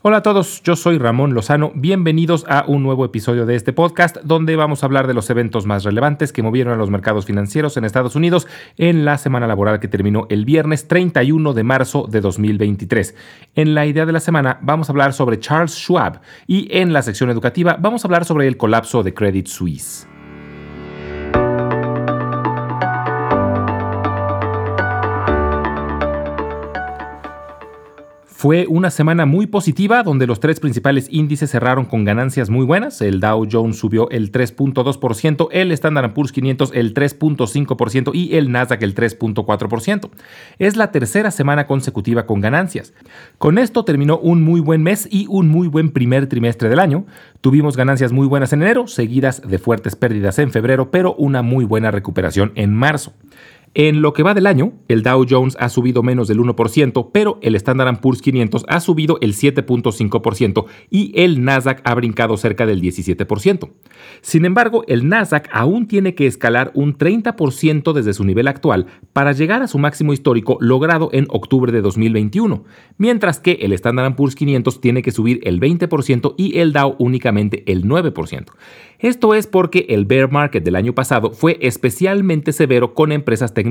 Hola a todos, yo soy Ramón Lozano, bienvenidos a un nuevo episodio de este podcast donde vamos a hablar de los eventos más relevantes que movieron a los mercados financieros en Estados Unidos en la semana laboral que terminó el viernes 31 de marzo de 2023. En la idea de la semana vamos a hablar sobre Charles Schwab y en la sección educativa vamos a hablar sobre el colapso de Credit Suisse. Fue una semana muy positiva donde los tres principales índices cerraron con ganancias muy buenas. El Dow Jones subió el 3.2%, el Standard Poor's 500 el 3.5% y el Nasdaq el 3.4%. Es la tercera semana consecutiva con ganancias. Con esto terminó un muy buen mes y un muy buen primer trimestre del año. Tuvimos ganancias muy buenas en enero, seguidas de fuertes pérdidas en febrero, pero una muy buena recuperación en marzo. En lo que va del año, el Dow Jones ha subido menos del 1%, pero el Standard Poor's 500 ha subido el 7.5% y el Nasdaq ha brincado cerca del 17%. Sin embargo, el Nasdaq aún tiene que escalar un 30% desde su nivel actual para llegar a su máximo histórico logrado en octubre de 2021, mientras que el Standard Poor's 500 tiene que subir el 20% y el Dow únicamente el 9%. Esto es porque el bear market del año pasado fue especialmente severo con empresas tecnológicas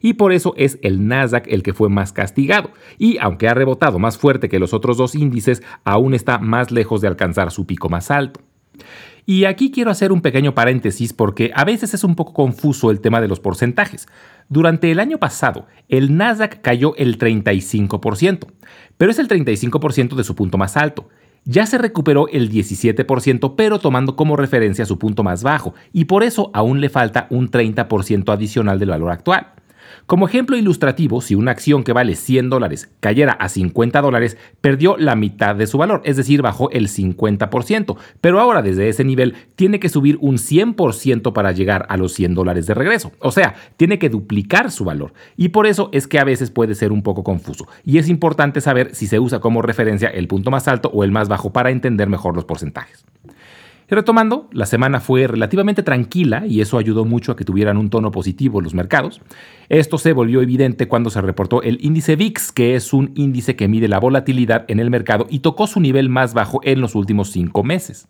y por eso es el Nasdaq el que fue más castigado. Y aunque ha rebotado más fuerte que los otros dos índices, aún está más lejos de alcanzar su pico más alto. Y aquí quiero hacer un pequeño paréntesis porque a veces es un poco confuso el tema de los porcentajes. Durante el año pasado, el Nasdaq cayó el 35%, pero es el 35% de su punto más alto ya se recuperó el 17%, pero tomando como referencia su punto más bajo, y por eso aún le falta un 30% adicional del valor actual. Como ejemplo ilustrativo, si una acción que vale 100 dólares cayera a 50 dólares, perdió la mitad de su valor, es decir, bajó el 50%, pero ahora desde ese nivel tiene que subir un 100% para llegar a los 100 dólares de regreso, o sea, tiene que duplicar su valor, y por eso es que a veces puede ser un poco confuso, y es importante saber si se usa como referencia el punto más alto o el más bajo para entender mejor los porcentajes. Retomando, la semana fue relativamente tranquila y eso ayudó mucho a que tuvieran un tono positivo los mercados. Esto se volvió evidente cuando se reportó el índice VIX, que es un índice que mide la volatilidad en el mercado y tocó su nivel más bajo en los últimos cinco meses.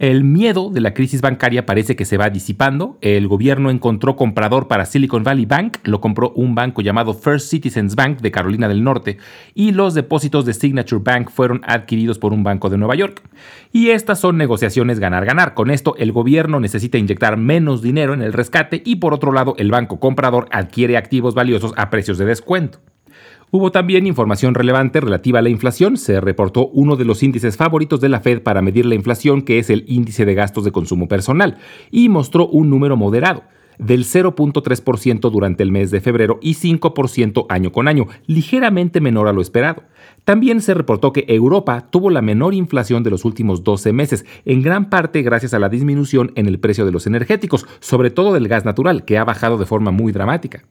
El miedo de la crisis bancaria parece que se va disipando. El gobierno encontró comprador para Silicon Valley Bank, lo compró un banco llamado First Citizens Bank de Carolina del Norte, y los depósitos de Signature Bank fueron adquiridos por un banco de Nueva York. Y estas son negociaciones ganar-ganar. Con esto, el gobierno necesita inyectar menos dinero en el rescate y por otro lado, el banco comprador adquiere activos valiosos a precios de descuento. Hubo también información relevante relativa a la inflación. Se reportó uno de los índices favoritos de la Fed para medir la inflación, que es el índice de gastos de consumo personal, y mostró un número moderado del 0.3% durante el mes de febrero y 5% año con año, ligeramente menor a lo esperado. También se reportó que Europa tuvo la menor inflación de los últimos 12 meses, en gran parte gracias a la disminución en el precio de los energéticos, sobre todo del gas natural, que ha bajado de forma muy dramática.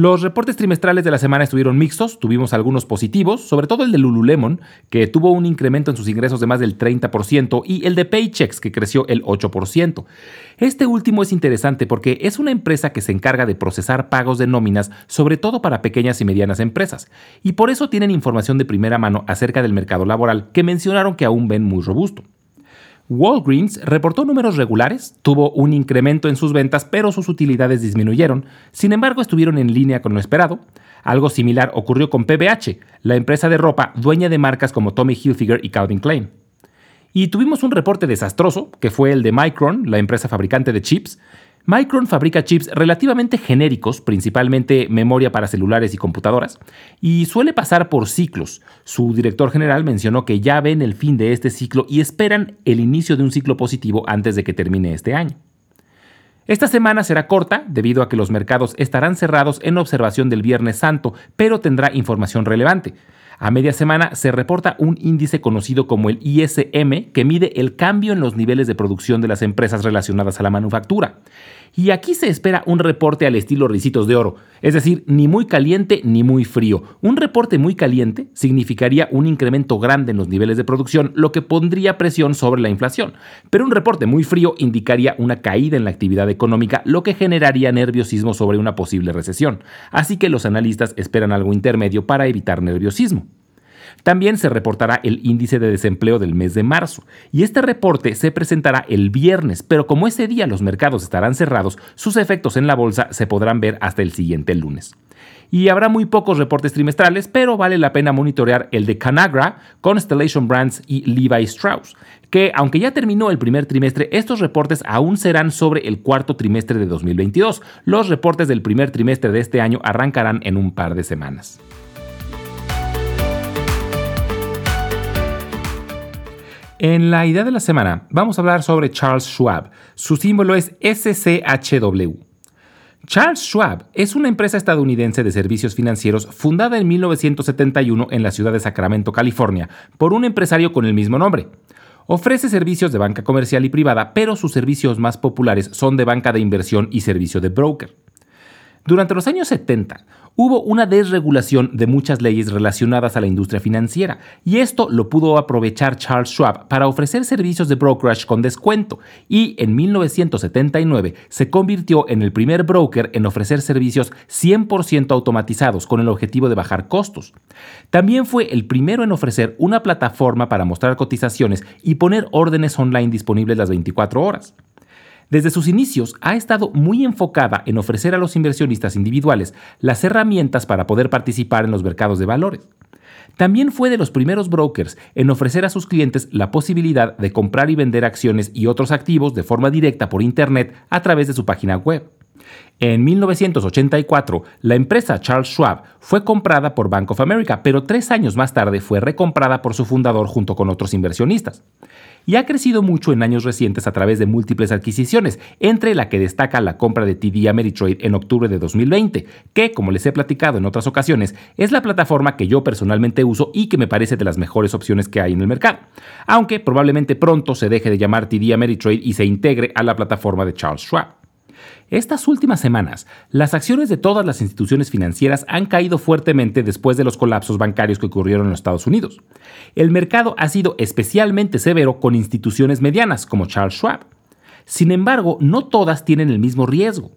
Los reportes trimestrales de la semana estuvieron mixtos, tuvimos algunos positivos, sobre todo el de Lululemon, que tuvo un incremento en sus ingresos de más del 30%, y el de Paychecks, que creció el 8%. Este último es interesante porque es una empresa que se encarga de procesar pagos de nóminas, sobre todo para pequeñas y medianas empresas, y por eso tienen información de primera mano acerca del mercado laboral que mencionaron que aún ven muy robusto. Walgreens reportó números regulares, tuvo un incremento en sus ventas, pero sus utilidades disminuyeron, sin embargo estuvieron en línea con lo esperado. Algo similar ocurrió con PBH, la empresa de ropa dueña de marcas como Tommy Hilfiger y Calvin Klein. Y tuvimos un reporte desastroso, que fue el de Micron, la empresa fabricante de chips, Micron fabrica chips relativamente genéricos, principalmente memoria para celulares y computadoras, y suele pasar por ciclos. Su director general mencionó que ya ven el fin de este ciclo y esperan el inicio de un ciclo positivo antes de que termine este año. Esta semana será corta debido a que los mercados estarán cerrados en observación del Viernes Santo, pero tendrá información relevante. A media semana se reporta un índice conocido como el ISM que mide el cambio en los niveles de producción de las empresas relacionadas a la manufactura. Y aquí se espera un reporte al estilo risitos de oro, es decir, ni muy caliente ni muy frío. Un reporte muy caliente significaría un incremento grande en los niveles de producción, lo que pondría presión sobre la inflación. Pero un reporte muy frío indicaría una caída en la actividad económica, lo que generaría nerviosismo sobre una posible recesión. Así que los analistas esperan algo intermedio para evitar nerviosismo. También se reportará el índice de desempleo del mes de marzo, y este reporte se presentará el viernes, pero como ese día los mercados estarán cerrados, sus efectos en la bolsa se podrán ver hasta el siguiente lunes y habrá muy pocos reportes trimestrales, pero vale la pena monitorear el de Canagra, Constellation Brands y Levi Strauss, que aunque ya terminó el primer trimestre, estos reportes aún serán sobre el cuarto trimestre de 2022. Los reportes del primer trimestre de este año arrancarán en un par de semanas. En la idea de la semana vamos a hablar sobre Charles Schwab. Su símbolo es SCHW. Charles Schwab es una empresa estadounidense de servicios financieros fundada en 1971 en la ciudad de Sacramento, California, por un empresario con el mismo nombre. Ofrece servicios de banca comercial y privada, pero sus servicios más populares son de banca de inversión y servicio de broker. Durante los años 70, hubo una desregulación de muchas leyes relacionadas a la industria financiera, y esto lo pudo aprovechar Charles Schwab para ofrecer servicios de brokerage con descuento, y en 1979 se convirtió en el primer broker en ofrecer servicios 100% automatizados con el objetivo de bajar costos. También fue el primero en ofrecer una plataforma para mostrar cotizaciones y poner órdenes online disponibles las 24 horas. Desde sus inicios ha estado muy enfocada en ofrecer a los inversionistas individuales las herramientas para poder participar en los mercados de valores. También fue de los primeros brokers en ofrecer a sus clientes la posibilidad de comprar y vender acciones y otros activos de forma directa por Internet a través de su página web. En 1984, la empresa Charles Schwab fue comprada por Bank of America, pero tres años más tarde fue recomprada por su fundador junto con otros inversionistas y ha crecido mucho en años recientes a través de múltiples adquisiciones, entre la que destaca la compra de TD Ameritrade en octubre de 2020, que, como les he platicado en otras ocasiones, es la plataforma que yo personalmente uso y que me parece de las mejores opciones que hay en el mercado, aunque probablemente pronto se deje de llamar TD Ameritrade y se integre a la plataforma de Charles Schwab. Estas últimas semanas, las acciones de todas las instituciones financieras han caído fuertemente después de los colapsos bancarios que ocurrieron en los Estados Unidos. El mercado ha sido especialmente severo con instituciones medianas como Charles Schwab. Sin embargo, no todas tienen el mismo riesgo.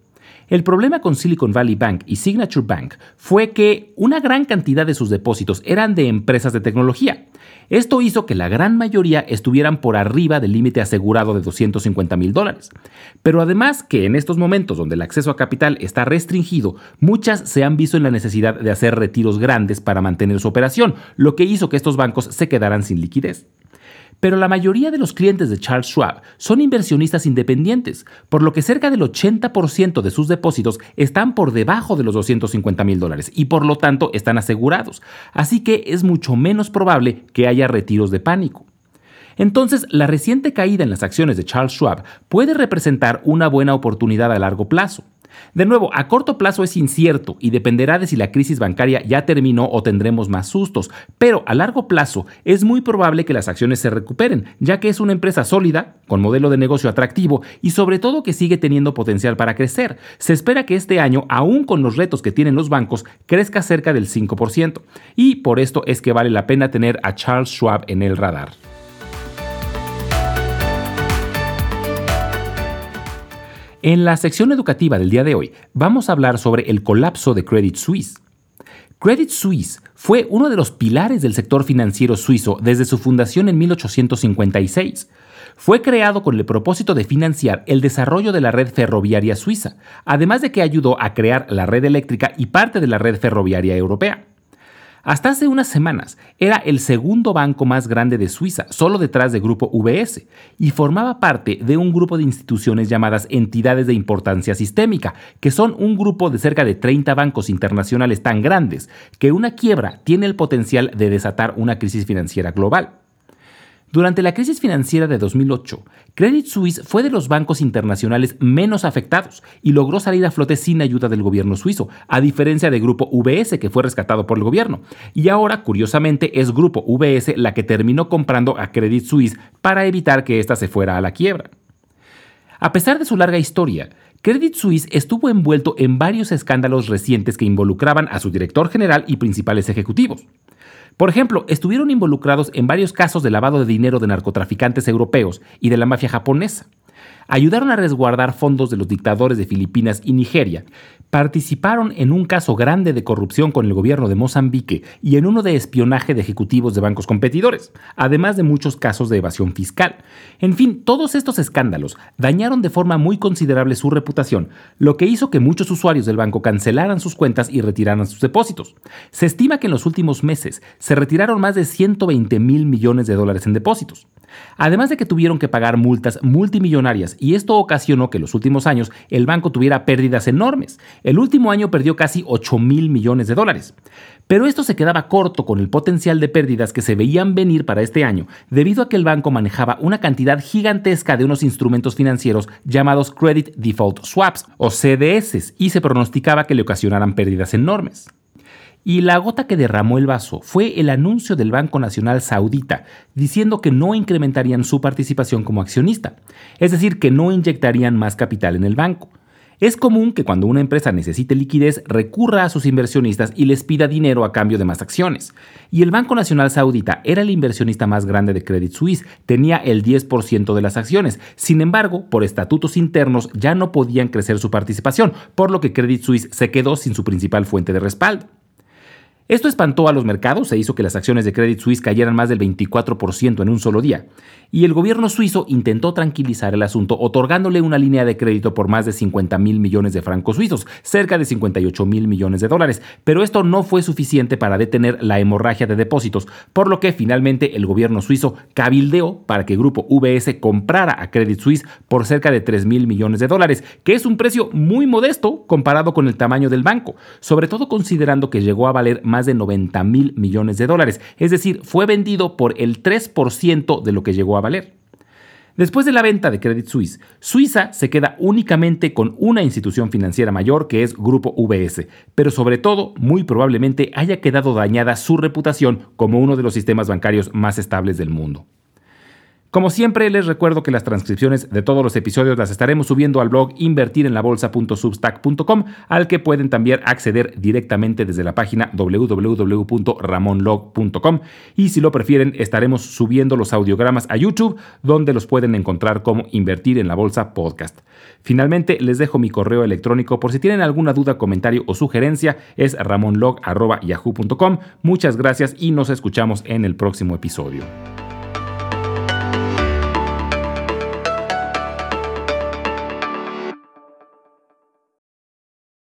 El problema con Silicon Valley Bank y Signature Bank fue que una gran cantidad de sus depósitos eran de empresas de tecnología. Esto hizo que la gran mayoría estuvieran por arriba del límite asegurado de 250 mil dólares. Pero además que en estos momentos donde el acceso a capital está restringido, muchas se han visto en la necesidad de hacer retiros grandes para mantener su operación, lo que hizo que estos bancos se quedaran sin liquidez pero la mayoría de los clientes de Charles Schwab son inversionistas independientes, por lo que cerca del 80% de sus depósitos están por debajo de los 250 mil dólares y por lo tanto están asegurados, así que es mucho menos probable que haya retiros de pánico. Entonces, la reciente caída en las acciones de Charles Schwab puede representar una buena oportunidad a largo plazo. De nuevo, a corto plazo es incierto y dependerá de si la crisis bancaria ya terminó o tendremos más sustos, pero a largo plazo es muy probable que las acciones se recuperen, ya que es una empresa sólida, con modelo de negocio atractivo y sobre todo que sigue teniendo potencial para crecer. Se espera que este año, aún con los retos que tienen los bancos, crezca cerca del 5%, y por esto es que vale la pena tener a Charles Schwab en el radar. En la sección educativa del día de hoy vamos a hablar sobre el colapso de Credit Suisse. Credit Suisse fue uno de los pilares del sector financiero suizo desde su fundación en 1856. Fue creado con el propósito de financiar el desarrollo de la red ferroviaria suiza, además de que ayudó a crear la red eléctrica y parte de la red ferroviaria europea. Hasta hace unas semanas era el segundo banco más grande de Suiza, solo detrás del grupo UBS, y formaba parte de un grupo de instituciones llamadas entidades de importancia sistémica, que son un grupo de cerca de 30 bancos internacionales tan grandes que una quiebra tiene el potencial de desatar una crisis financiera global. Durante la crisis financiera de 2008, Credit Suisse fue de los bancos internacionales menos afectados y logró salir a flote sin ayuda del gobierno suizo, a diferencia del grupo UBS que fue rescatado por el gobierno. Y ahora, curiosamente, es grupo UBS la que terminó comprando a Credit Suisse para evitar que ésta se fuera a la quiebra. A pesar de su larga historia, Credit Suisse estuvo envuelto en varios escándalos recientes que involucraban a su director general y principales ejecutivos. Por ejemplo, estuvieron involucrados en varios casos de lavado de dinero de narcotraficantes europeos y de la mafia japonesa. ayudaron a resguardar fondos de los dictadores de Filipinas y Nigeria, participaron en un caso grande de corrupción con el gobierno de Mozambique y en uno de espionaje de ejecutivos de bancos competidores, además de muchos casos de evasión fiscal. En fin, todos estos escándalos dañaron de forma muy considerable su reputación, lo que hizo que muchos usuarios del banco cancelaran sus cuentas y retiraran sus depósitos. Se estima que en los últimos meses se retiraron más de 120 mil millones de dólares en depósitos. Además de que tuvieron que pagar multas multimillonarias y esto ocasionó que en los últimos años el banco tuviera pérdidas enormes. El último año perdió casi 8 mil millones de dólares. Pero esto se quedaba corto con el potencial de pérdidas que se veían venir para este año, debido a que el banco manejaba una cantidad gigantesca de unos instrumentos financieros llamados Credit Default Swaps o CDS y se pronosticaba que le ocasionaran pérdidas enormes. Y la gota que derramó el vaso fue el anuncio del Banco Nacional Saudita diciendo que no incrementarían su participación como accionista, es decir, que no inyectarían más capital en el banco. Es común que cuando una empresa necesite liquidez recurra a sus inversionistas y les pida dinero a cambio de más acciones. Y el Banco Nacional Saudita era el inversionista más grande de Credit Suisse, tenía el 10% de las acciones. Sin embargo, por estatutos internos ya no podían crecer su participación, por lo que Credit Suisse se quedó sin su principal fuente de respaldo. Esto espantó a los mercados e hizo que las acciones de Credit Suisse cayeran más del 24% en un solo día. Y el gobierno suizo intentó tranquilizar el asunto otorgándole una línea de crédito por más de 50 mil millones de francos suizos, cerca de 58 mil millones de dólares, pero esto no fue suficiente para detener la hemorragia de depósitos, por lo que finalmente el gobierno suizo cabildeó para que Grupo VS comprara a Credit Suisse por cerca de 3 mil millones de dólares, que es un precio muy modesto comparado con el tamaño del banco, sobre todo considerando que llegó a valer de 90 mil millones de dólares, es decir, fue vendido por el 3% de lo que llegó a valer. Después de la venta de Credit Suisse, Suiza se queda únicamente con una institución financiera mayor que es Grupo VS, pero sobre todo, muy probablemente haya quedado dañada su reputación como uno de los sistemas bancarios más estables del mundo. Como siempre, les recuerdo que las transcripciones de todos los episodios las estaremos subiendo al blog invertirenlabolsa.substack.com, al que pueden también acceder directamente desde la página www.ramonlog.com. Y si lo prefieren, estaremos subiendo los audiogramas a YouTube, donde los pueden encontrar como Invertir en la Bolsa Podcast. Finalmente, les dejo mi correo electrónico por si tienen alguna duda, comentario o sugerencia, es ramonlog.yahoo.com. Muchas gracias y nos escuchamos en el próximo episodio.